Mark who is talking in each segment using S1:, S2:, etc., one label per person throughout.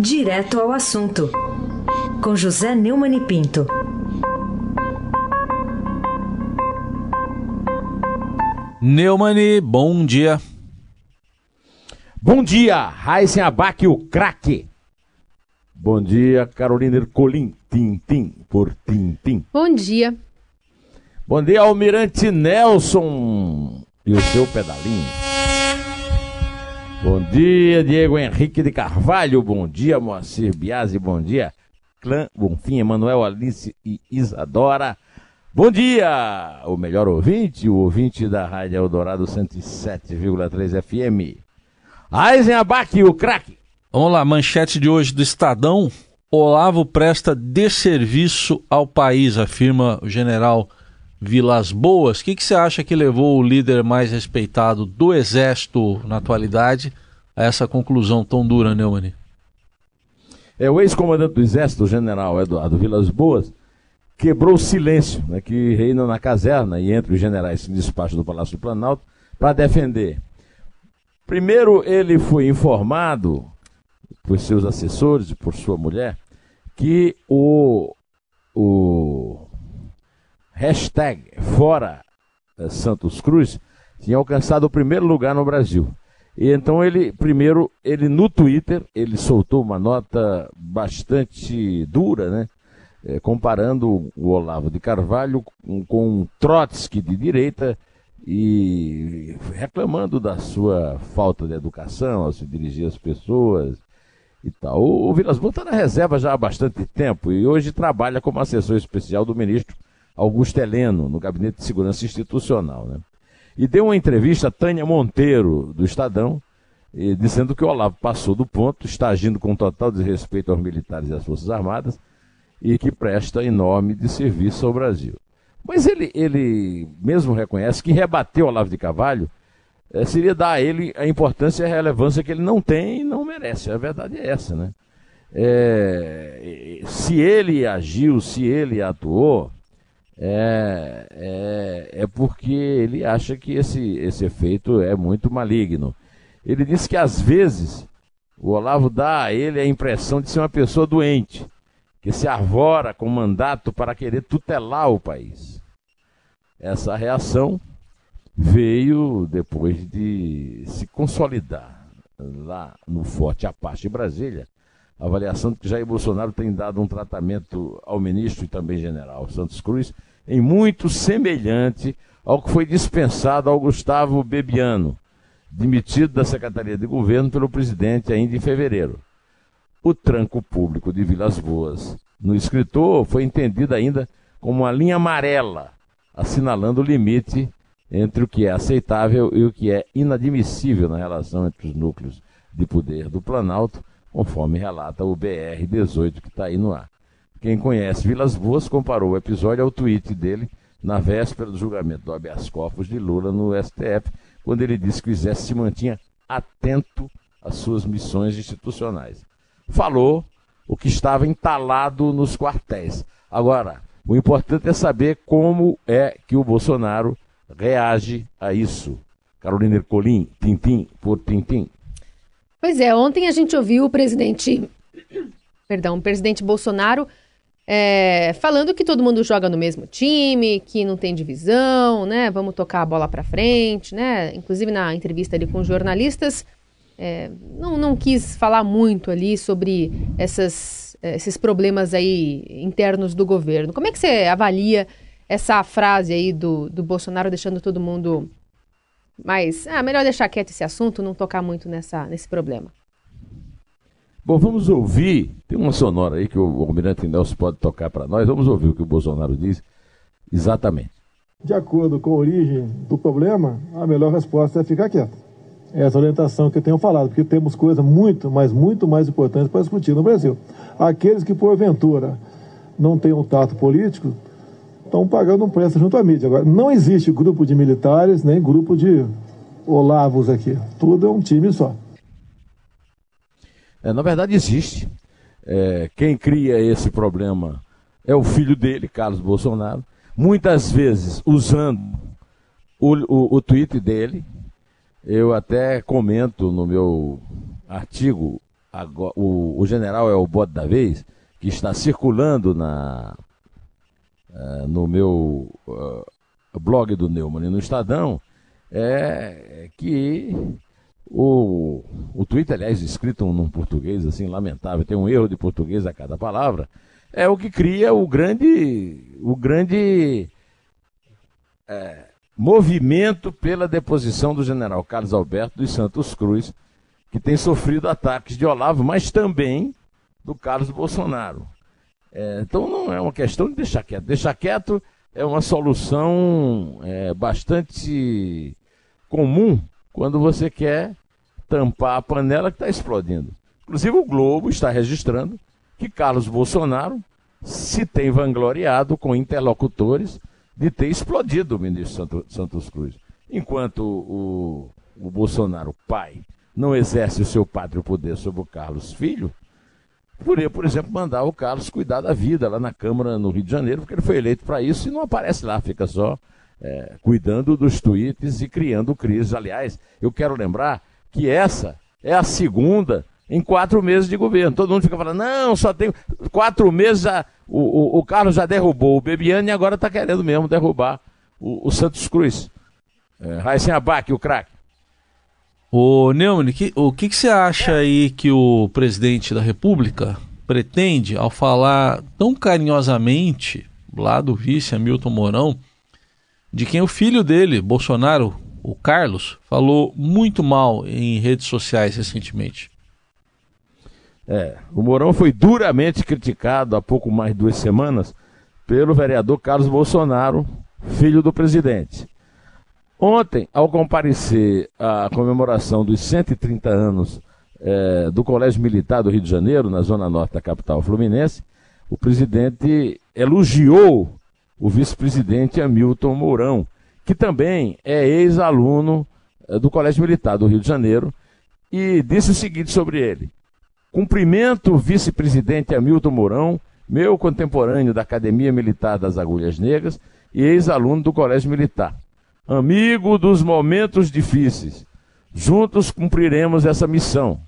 S1: Direto ao assunto, com José Neumann e Pinto.
S2: Neumani, bom dia.
S3: Bom dia, Raíssen Abac, o craque. Bom dia, Carolina Ercolim, Tim por Tim
S4: Bom dia.
S3: Bom dia, Almirante Nelson e o seu pedalinho. Bom dia, Diego Henrique de Carvalho. Bom dia, Moacir Biasi. Bom dia, Clã Bonfim, Emanuel Alice e Isadora. Bom dia, o melhor ouvinte, o ouvinte da Rádio Eldorado 107,3 FM. Eisenabach, o craque.
S2: Vamos lá, manchete de hoje do Estadão. Olavo presta desserviço ao país, afirma o general Vilas Boas. O que, que você acha que levou o líder mais respeitado do Exército na atualidade a essa conclusão tão dura, Neumann?
S3: É, o ex-comandante do Exército, o general Eduardo Vilas Boas, quebrou o silêncio né, que reina na caserna e entre os generais em despacho do Palácio do Planalto para defender. Primeiro, ele foi informado por seus assessores e por sua mulher, que o, o hashtag Fora eh, Santos Cruz tinha alcançado o primeiro lugar no Brasil. E então ele, primeiro, ele no Twitter, ele soltou uma nota bastante dura, né? É, comparando o Olavo de Carvalho com, com Trotsky de direita e reclamando da sua falta de educação ao se dirigir às pessoas, e tal. O, o Vilas Boas está na reserva já há bastante tempo e hoje trabalha como assessor especial do ministro Augusto Heleno, no Gabinete de Segurança Institucional. Né? E deu uma entrevista a Tânia Monteiro, do Estadão, dizendo que o Olavo passou do ponto, está agindo com total desrespeito aos militares e às Forças Armadas e que presta enorme de serviço ao Brasil. Mas ele, ele mesmo reconhece que rebater o Olavo de Carvalho é, seria dar a ele a importância e a relevância que ele não tem e não merece. A verdade é essa, né? É, se ele agiu, se ele atuou, é, é, é, porque ele acha que esse, esse efeito é muito maligno. Ele disse que às vezes o Olavo dá a ele a impressão de ser uma pessoa doente, que se arvora com mandato para querer tutelar o país. Essa reação veio depois de se consolidar lá no Forte Apache Brasília, avaliação de que Jair Bolsonaro tem dado um tratamento ao ministro e também general Santos Cruz em muito semelhante ao que foi dispensado ao Gustavo Bebiano, demitido da Secretaria de Governo pelo presidente ainda em fevereiro. O tranco público de Vilas Boas no escritor foi entendido ainda como uma linha amarela, assinalando o limite entre o que é aceitável e o que é inadmissível na relação entre os núcleos de poder do Planalto, conforme relata o BR-18 que está aí no ar. Quem conhece Vilas Boas comparou o episódio ao tweet dele na véspera do julgamento do habeas corpus de Lula no STF, quando ele disse que o Exército se mantinha atento às suas missões institucionais. Falou o que estava entalado nos quartéis. Agora, o importante é saber como é que o Bolsonaro reage a isso? Carolina Ercolim, Tintim por Tintim.
S4: Pois é, ontem a gente ouviu o presidente, perdão, o presidente Bolsonaro é, falando que todo mundo joga no mesmo time, que não tem divisão, né? Vamos tocar a bola para frente, né? Inclusive na entrevista ali com jornalistas, é, não, não quis falar muito ali sobre essas, esses problemas aí internos do governo. Como é que você avalia essa frase aí do, do Bolsonaro deixando todo mundo mais. Ah, melhor deixar quieto esse assunto, não tocar muito nessa, nesse problema.
S3: Bom, vamos ouvir. Tem uma sonora aí que o Almirante Nelson pode tocar para nós. Vamos ouvir o que o Bolsonaro diz exatamente.
S5: De acordo com a origem do problema, a melhor resposta é ficar quieto. É essa orientação que eu tenho falado, porque temos coisas muito, mas muito mais importantes para discutir no Brasil. Aqueles que, porventura, não um tato político, estão pagando um preço junto à mídia. Agora, não existe grupo de militares, nem grupo de olavos aqui. Tudo é um time só.
S3: É, na verdade, existe. É, quem cria esse problema é o filho dele, Carlos Bolsonaro, muitas vezes usando o, o, o tweet dele. Eu até comento no meu artigo agora, o, o general é o bode da vez, que está circulando na, uh, no meu uh, blog do Neumann no Estadão, é que o, o aliás, escrito num português assim lamentável, tem um erro de português a cada palavra, é o que cria o grande, o grande é, movimento pela deposição do general Carlos Alberto dos Santos Cruz, que tem sofrido ataques de Olavo, mas também do Carlos Bolsonaro. É, então não é uma questão de deixar quieto. Deixar quieto é uma solução é, bastante comum quando você quer tampar a panela que está explodindo. Inclusive o Globo está registrando que Carlos Bolsonaro se tem vangloriado com interlocutores de ter explodido o ministro Santos Cruz. Enquanto o, o Bolsonaro, pai, não exerce o seu pátrio poder sobre o Carlos Filho, poderia, por exemplo, mandar o Carlos cuidar da vida lá na Câmara no Rio de Janeiro, porque ele foi eleito para isso e não aparece lá, fica só é, cuidando dos tweets e criando crises. Aliás, eu quero lembrar que essa é a segunda em quatro meses de governo. Todo mundo fica falando, não, só tem quatro meses, já, o, o, o Carlos já derrubou o Bebiano e agora está querendo mesmo derrubar o, o Santos Cruz. É, Abac, o craque.
S2: Ô Neumann, que, o que, que você acha aí que o presidente da República pretende ao falar tão carinhosamente lá do vice Hamilton Mourão, de quem o filho dele, Bolsonaro, o Carlos, falou muito mal em redes sociais recentemente?
S3: É, o Mourão foi duramente criticado há pouco mais de duas semanas pelo vereador Carlos Bolsonaro, filho do presidente. Ontem, ao comparecer à comemoração dos 130 anos é, do Colégio Militar do Rio de Janeiro, na zona norte da capital fluminense, o presidente elogiou o vice-presidente Hamilton Mourão, que também é ex-aluno é, do Colégio Militar do Rio de Janeiro, e disse o seguinte sobre ele: Cumprimento o vice-presidente Hamilton Mourão, meu contemporâneo da Academia Militar das Agulhas Negras e ex-aluno do Colégio Militar amigo dos momentos difíceis. Juntos cumpriremos essa missão,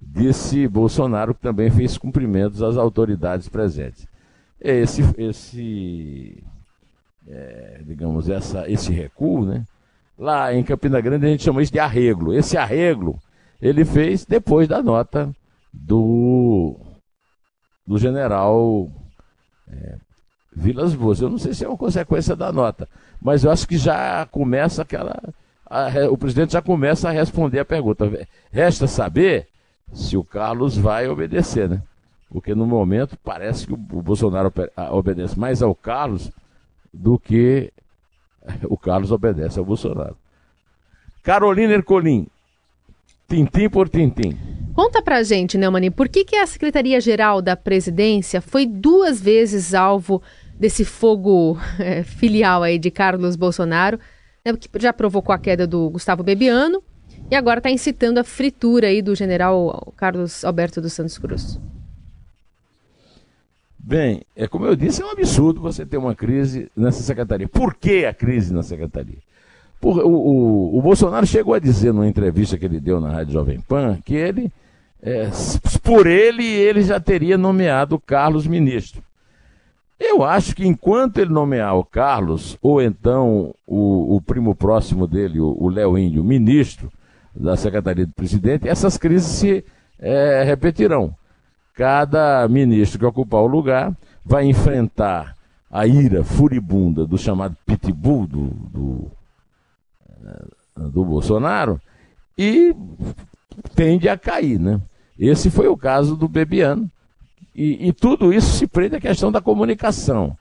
S3: disse Bolsonaro, que também fez cumprimentos às autoridades presentes. Esse, esse é, digamos, essa, esse recuo, né? Lá em Campina Grande a gente chama isso de arreglo. Esse arreglo ele fez depois da nota do, do general é, Vilas Boas. Eu não sei se é uma consequência da nota, mas eu acho que já começa aquela. A, o presidente já começa a responder a pergunta. Resta saber se o Carlos vai obedecer, né? Porque no momento parece que o Bolsonaro obedece mais ao Carlos do que o Carlos obedece ao Bolsonaro. Carolina Ercolim, tintim por tintim.
S4: Conta pra gente, Neumani, por que, que a Secretaria-Geral da Presidência foi duas vezes alvo desse fogo é, filial aí de Carlos Bolsonaro, né, que já provocou a queda do Gustavo Bebiano e agora está incitando a fritura aí do general Carlos Alberto dos Santos Cruz.
S3: Bem, é como eu disse, é um absurdo você ter uma crise nessa secretaria. Por que a crise na secretaria? Por, o, o, o, Bolsonaro chegou a dizer numa entrevista que ele deu na Rádio Jovem Pan que ele, é, por ele, ele já teria nomeado Carlos ministro. Eu acho que enquanto ele nomear o Carlos, ou então o, o primo próximo dele, o Léo Índio, ministro da Secretaria do Presidente, essas crises se é, repetirão. Cada ministro que ocupar o lugar vai enfrentar a ira furibunda do chamado pitbull do, do, é, do Bolsonaro e tende a cair, né? Esse foi o caso do Bebiano, e, e tudo isso se prende à questão da comunicação.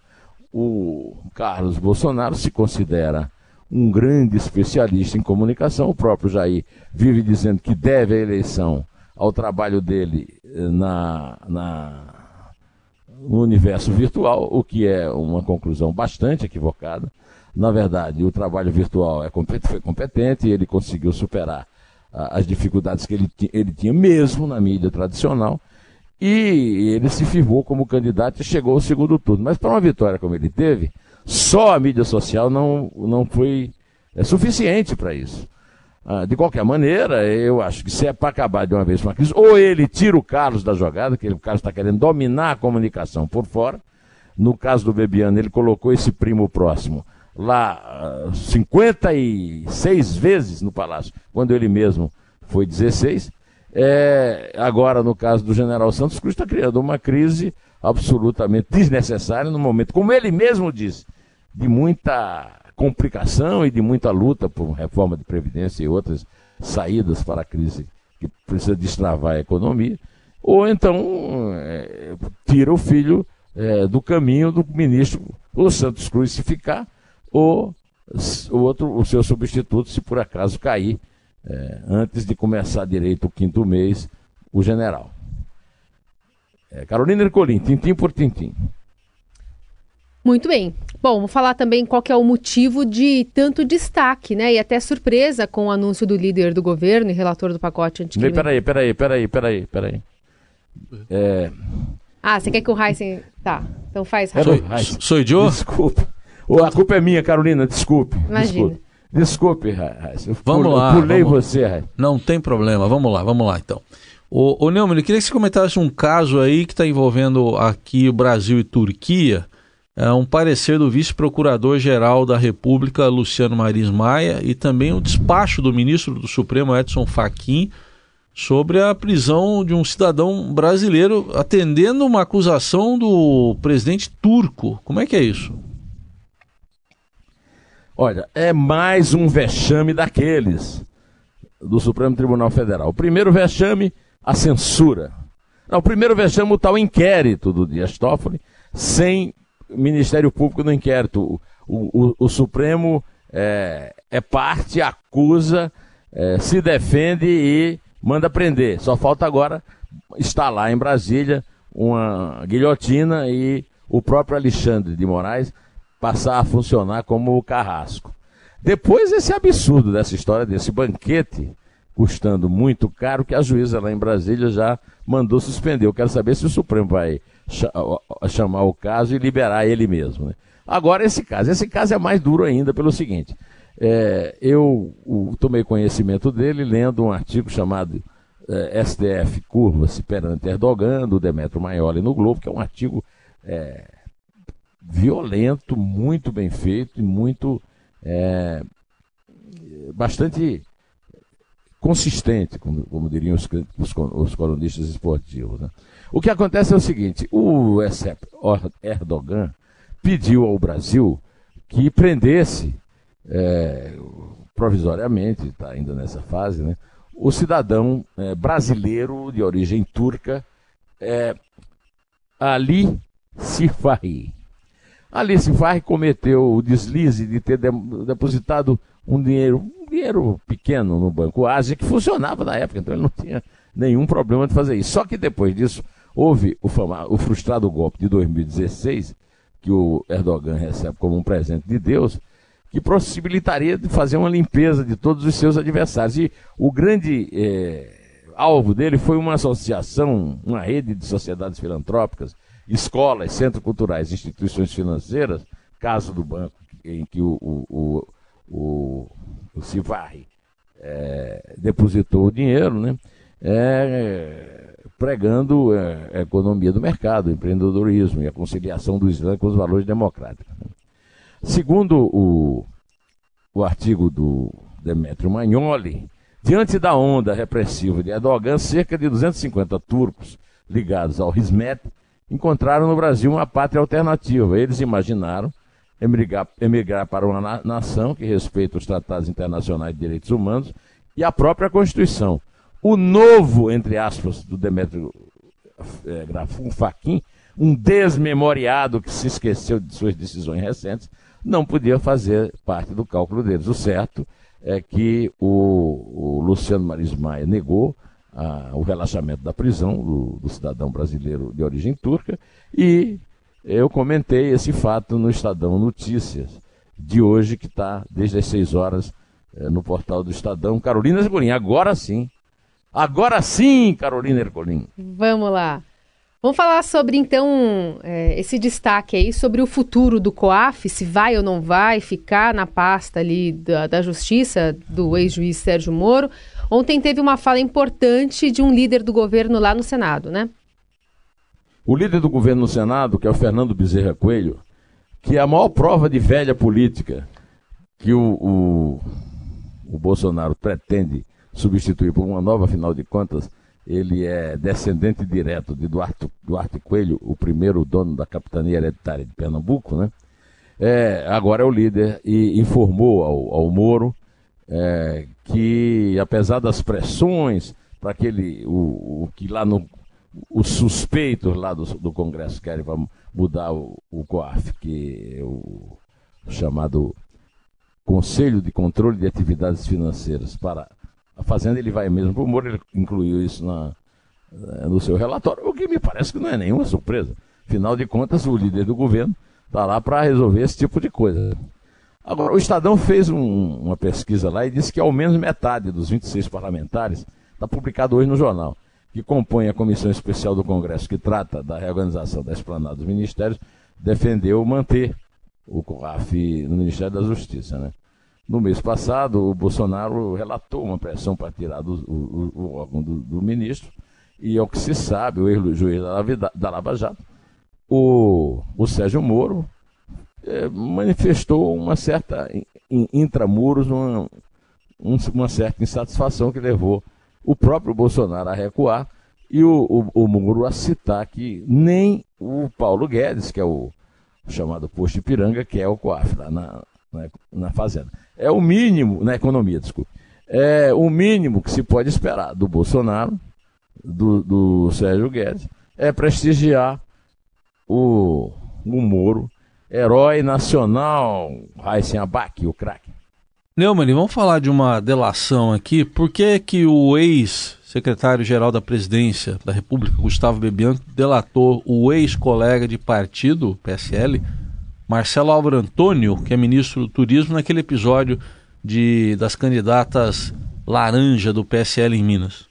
S3: O Carlos Bolsonaro se considera um grande especialista em comunicação. O próprio Jair vive dizendo que deve a eleição ao trabalho dele eh, na, na, no universo virtual, o que é uma conclusão bastante equivocada. Na verdade, o trabalho virtual é foi competente ele conseguiu superar as dificuldades que ele, ele tinha mesmo na mídia tradicional e ele se firmou como candidato e chegou ao segundo turno. Mas para uma vitória como ele teve, só a mídia social não, não foi é, suficiente para isso. Ah, de qualquer maneira, eu acho que se é para acabar de uma vez com a crise, ou ele tira o Carlos da jogada, que o Carlos está querendo dominar a comunicação por fora. No caso do Bebiano, ele colocou esse primo próximo lá uh, ah, 56 vezes no Palácio, quando ele mesmo foi 16. É, agora, no caso do general Santos Cruz, está criando uma crise absolutamente desnecessária no momento, como ele mesmo disse, de muita complicação e de muita luta por reforma de previdência e outras saídas para a crise que precisa destravar a economia, ou então é, tira o filho é, do caminho do ministro o Santos Cruz se ficar, ou o outro, o seu substituto, se por acaso cair, é, antes de começar direito o quinto mês, o general. É, Carolina Ercolim, tintim por tintim.
S4: Muito bem. Bom, vamos falar também qual é o motivo de tanto destaque, né? E até surpresa com o anúncio do líder do governo e relator do pacote
S3: anticrime. Peraí, peraí, peraí, peraí, peraí.
S4: É... Ah, você quer que o Heisen... Tá, então faz,
S2: Heisen. Sou, sou idiota?
S3: Desculpa. a culpa é minha, Carolina, desculpe.
S4: Imagina.
S3: Desculpe, Heisen.
S2: Vamos lá.
S3: Pulei
S2: vamos...
S3: você, Heisen.
S2: Não tem problema, vamos lá, vamos lá então. O, o Neumann, eu queria que você comentasse um caso aí que está envolvendo aqui o Brasil e Turquia, é um parecer do vice-procurador-geral da República, Luciano Maris Maia, e também o despacho do ministro do Supremo, Edson Fachin, sobre a prisão de um cidadão brasileiro atendendo uma acusação do presidente turco. Como é que é isso?
S3: Olha, é mais um vexame daqueles do Supremo Tribunal Federal. O primeiro vexame, a censura. Não, o primeiro vexame, o tal inquérito do Dias Toffoli, sem Ministério Público no inquérito. O, o, o Supremo é, é, parte, acusa, é, se defende e manda prender. Só falta agora lá em Brasília uma guilhotina e o próprio Alexandre de Moraes passar a funcionar como o carrasco. Depois esse absurdo dessa história desse banquete custando muito caro que a juíza lá em Brasília já mandou suspender. Eu quero saber se o Supremo vai chamar o caso e liberar ele mesmo. Né? Agora, esse caso. Esse caso é mais duro ainda pelo seguinte. É, eu o, tomei conhecimento dele lendo um artigo chamado é, STF Curva-se perante Erdogan, do Demetrio Maioli no Globo, que é um artigo é, violento, muito bem feito e muito. É, bastante consistente, como, como diriam os, os, os colunistas esportivos. Né? O que acontece é o seguinte: o Recep Erdogan pediu ao Brasil que prendesse é, provisoriamente, está ainda nessa fase, né, o cidadão é, brasileiro de origem turca, é, Ali Sifahi. Ali Sifahi cometeu o deslize de ter depositado um dinheiro, dinheiro pequeno no Banco Ásia, que funcionava na época, então ele não tinha nenhum problema de fazer isso. Só que depois disso, Houve o, o frustrado golpe de 2016, que o Erdogan recebe como um presente de Deus, que possibilitaria de fazer uma limpeza de todos os seus adversários. E o grande é, alvo dele foi uma associação, uma rede de sociedades filantrópicas, escolas, centros culturais, instituições financeiras, caso do banco em que o, o, o, o, o Civarri é, depositou o dinheiro, né? É, pregando é, a economia do mercado, o empreendedorismo e a conciliação do Islã com os valores democráticos. Né? Segundo o, o artigo do Demetrio Magnoli, diante da onda repressiva de Erdogan, cerca de 250 turcos ligados ao Hizmet encontraram no Brasil uma pátria alternativa. Eles imaginaram emigrar, emigrar para uma nação que respeita os tratados internacionais de direitos humanos e a própria Constituição o novo, entre aspas, do Demetrio é, Grafum Faquin, um desmemoriado que se esqueceu de suas decisões recentes, não podia fazer parte do cálculo deles. O certo é que o, o Luciano Maris Maia negou a, o relaxamento da prisão do, do, cidadão brasileiro de origem turca e eu comentei esse fato no Estadão Notícias de hoje, que está desde as 6 horas é, no portal do Estadão. Carolina Segurinha, agora sim, Agora sim, Carolina Ercolim.
S4: Vamos lá. Vamos falar sobre, então, é, esse destaque aí sobre o futuro do COAF, se vai ou não vai ficar na pasta ali da, da Justiça do ex-juiz Sérgio Moro. Ontem teve uma fala importante de um líder do governo lá no Senado, né?
S3: O líder do governo no Senado, que é o Fernando Bezerra Coelho, que é a maior prova de velha política que o, o, o Bolsonaro pretende substituir por uma nova, afinal de contas, ele é descendente direto de Duarte, Duarte Coelho, o primeiro dono da capitania hereditária de Pernambuco, né? É, agora é o líder e informou ao, ao Moro é, que, apesar das pressões para aquele, o, o, que lá no, os suspeitos lá do, do Congresso querem mudar o, o COAF, que é o chamado Conselho de Controle de Atividades Financeiras para a Fazenda ele vai mesmo o Moro, incluiu isso na, eh, no seu relatório, o que me parece que não é nenhuma surpresa. Afinal de contas, o líder do governo está lá para resolver esse tipo de coisa. Agora, o Estadão fez um, uma pesquisa lá e disse que ao menos metade dos 26 parlamentares, está publicado hoje no jornal, que compõe a Comissão Especial do Congresso que trata da reorganização da esplanada dos ministérios, defendeu manter o COAF no Ministério da Justiça. Né? No mês passado, o Bolsonaro relatou uma pressão para tirar do, o, o, órgão do, do, ministro, e ao que se sabe, o ex-juiz da, da Lava Jato, o, o Sérgio Moro, é, manifestou uma certa, in, intramuros, uma, um, uma certa insatisfação que levou o próprio Bolsonaro a recuar e o, o, o Moro a citar que nem o Paulo Guedes, que é o chamado posto Ipiranga, que é o COAF, lá na, na, na Fazenda. É o mínimo, na economia, desculpe. É o mínimo que se pode esperar do Bolsonaro, do, do Sérgio Guedes, é prestigiar o, o Moro, herói nacional, Raíssen Abac, o craque.
S2: Neumann, vamos falar de uma delação aqui. Por que, que o ex-secretário-geral da presidência da República, Gustavo Bebiano, delatou o ex-colega de partido, PSL, Marcelo Álvaro Antônio, que é ministro do Turismo, naquele episódio de, das candidatas laranja do PSL em Minas?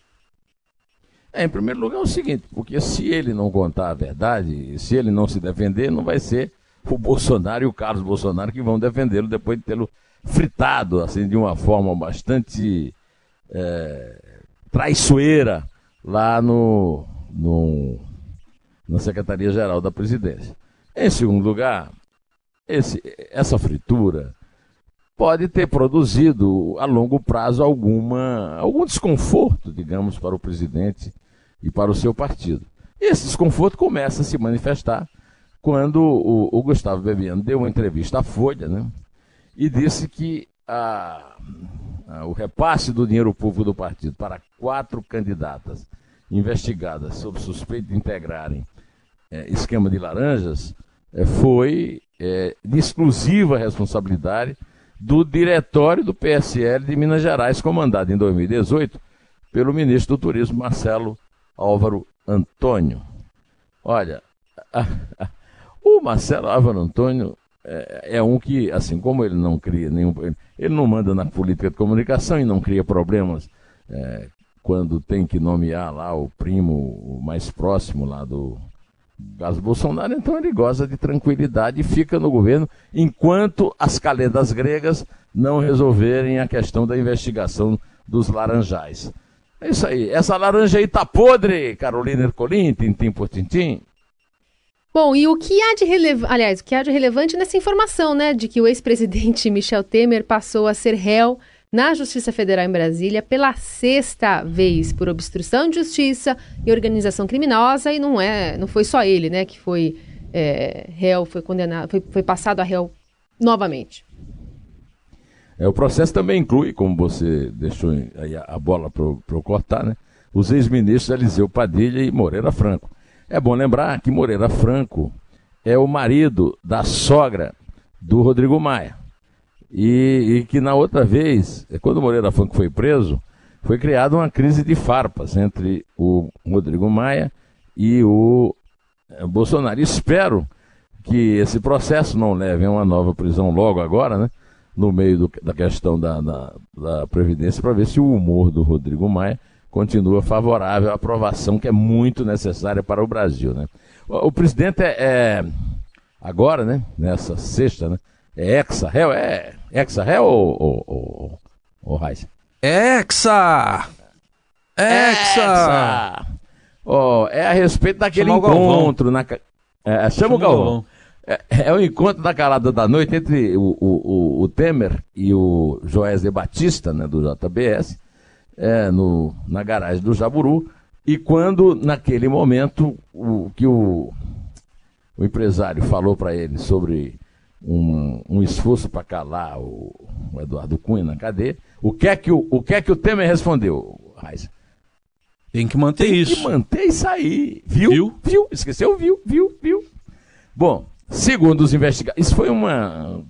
S3: É, em primeiro lugar é o seguinte, porque se ele não contar a verdade, se ele não se defender, não vai ser o Bolsonaro e o Carlos Bolsonaro que vão defendê-lo depois de tê-lo fritado, assim, de uma forma bastante é, traiçoeira lá no, no, na Secretaria-Geral da Presidência. Em segundo lugar, esse, essa fritura pode ter produzido a longo prazo alguma, algum desconforto, digamos, para o presidente e para o seu partido. Esse desconforto começa a se manifestar quando o, o Gustavo Bebiano deu uma entrevista à Folha, né? E disse que a, a, o repasse do dinheiro público do partido para quatro candidatas investigadas sob suspeito de integrarem é, esquema de laranjas é, foi é, de exclusiva responsabilidade do diretório do PSL de Minas Gerais, comandado em 2018 pelo ministro do Turismo Marcelo Álvaro Antônio. Olha, o Marcelo Álvaro Antônio é, é, um que, assim como ele não cria nenhum. Ele não manda na política de comunicação e não cria problemas é, quando tem que nomear lá o primo mais próximo lá do, caso Bolsonaro, então ele goza de tranquilidade e fica no governo enquanto as calendas gregas não resolverem a questão da investigação dos laranjais. É isso aí. Essa laranja aí tá podre, Carolina Ercolim, tintim por tintim.
S4: Bom, e o que há de relevante, aliás, o que há de relevante nessa informação, né, de que o ex-presidente Michel Temer passou a ser réu na Justiça Federal em Brasília pela sexta vez por obstrução de justiça e organização criminosa e não é, não foi só ele, né, que foi é, réu, foi condenado, foi, foi passado a réu novamente.
S3: É, o processo também inclui, como você deixou aí a, bola para eu cortar, né, os ex-ministros Eliseu Padilha e Moreira Franco. É bom lembrar que Moreira Franco é o marido da sogra do Rodrigo Maia. E, e, que na outra vez, quando Moreira Franco foi preso, foi criada uma crise de farpas entre o Rodrigo Maia e o eh, Bolsonaro. Espero que esse processo não leve a uma nova prisão logo agora, né? No meio do, da questão da, da, da Previdência, para ver se o humor do Rodrigo Maia continua favorável à aprovação que é muito necessária para o Brasil. Né? O, o presidente é, é, agora, né, nessa sexta, né, é ex-réu, é ex-réu ou, ou, ou, ou Heisen?
S2: Hexa! Hexa!
S3: Oh, é a respeito daquele
S2: Galvão.
S3: encontro. Na, ca- é, chama o Galvão. É, é o encontro da calada da noite entre o, o, o- o Temer e o Joesley Batista, né, do JBS, é, no, na garagem do Jaburu. E quando, naquele momento, o que o, o empresário falou para ele sobre um, um esforço para calar o, o Eduardo Cunha na cadeia, o que é que o, o, que é que o Temer respondeu, Raiz?
S2: Tem que manter
S3: Tem
S2: isso.
S3: que manter isso aí. Viu?
S2: Viu?
S3: Viu? Esqueceu? Viu? Viu? Viu? Bom, segundo os investigadores, isso foi uma,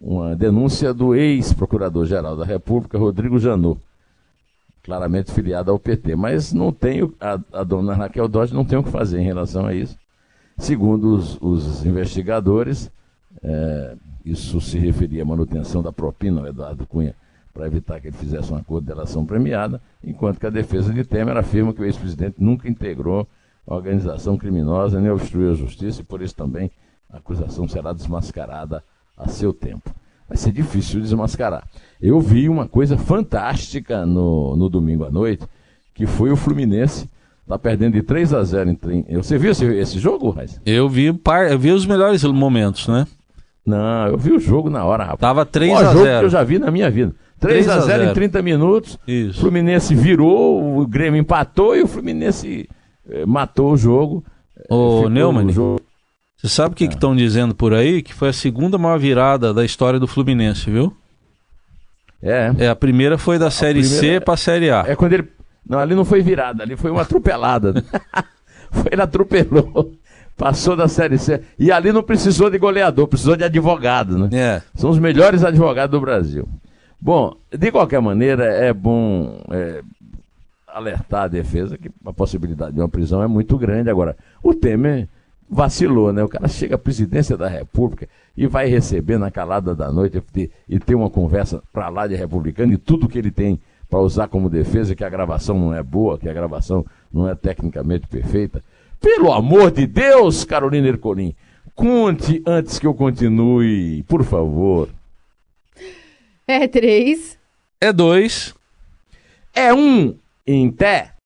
S3: uma denúncia do ex-procurador-geral da República, Rodrigo Janot, claramente filiado ao PT. Mas não tenho, a, a dona Raquel Dodge não tem o que fazer em relação a isso. Segundo os, os investigadores, é, isso se referia à manutenção da propina ao Eduardo Cunha para evitar que ele fizesse um acordo de delação premiada, enquanto que a defesa de Temer afirma que o ex-presidente nunca integrou a organização criminosa nem obstruiu a justiça e por isso também a acusação será desmascarada a seu tempo. Vai ser difícil desmascarar. Eu vi uma coisa fantástica no, no domingo à noite, que foi o Fluminense tá perdendo de 3 a 0 em. Você viu esse, esse jogo, Raiz?
S2: Eu vi, par... eu vi os melhores momentos, né?
S3: Não, eu vi o jogo na hora, rapaz.
S2: Tava 3
S3: O
S2: a
S3: jogo que
S2: 0.
S3: eu já vi na minha vida. 3 a 0 em 30 minutos. O
S2: Isso.
S3: Fluminense virou, o Grêmio empatou e o Fluminense eh, matou o jogo.
S2: Ô,
S3: Ficou
S2: Neumann,
S3: no jogo.
S2: Você sabe o que estão dizendo por aí? Que foi a segunda maior virada da história do Fluminense, viu?
S3: É,
S2: É, a primeira foi da Série C
S3: primeira-
S2: pra Série A.
S3: é quando ele. Não, ali não foi virada, ali foi uma atropelada. foi, ele atropelou. Passou da Série C. E ali não precisou de goleador, precisou de advogado, né?
S2: É.
S3: São os melhores advogados do Brasil. Bom, de qualquer maneira, é bom é, alertar a defesa que a possibilidade de uma prisão é muito grande. Agora, o Temer vacilou, né? O cara chega à presidência da República e vai receber na calada da noite e- ter uma conversa para lá de republicano e tudo que ele tem para usar como defesa, que a gravação não é boa, que a gravação não é tecnicamente perfeita. Pelo amor de Deus, Carolina Ercolim, conte antes que eu continue, por favor.
S4: É três.
S2: É dois.
S3: É um em té.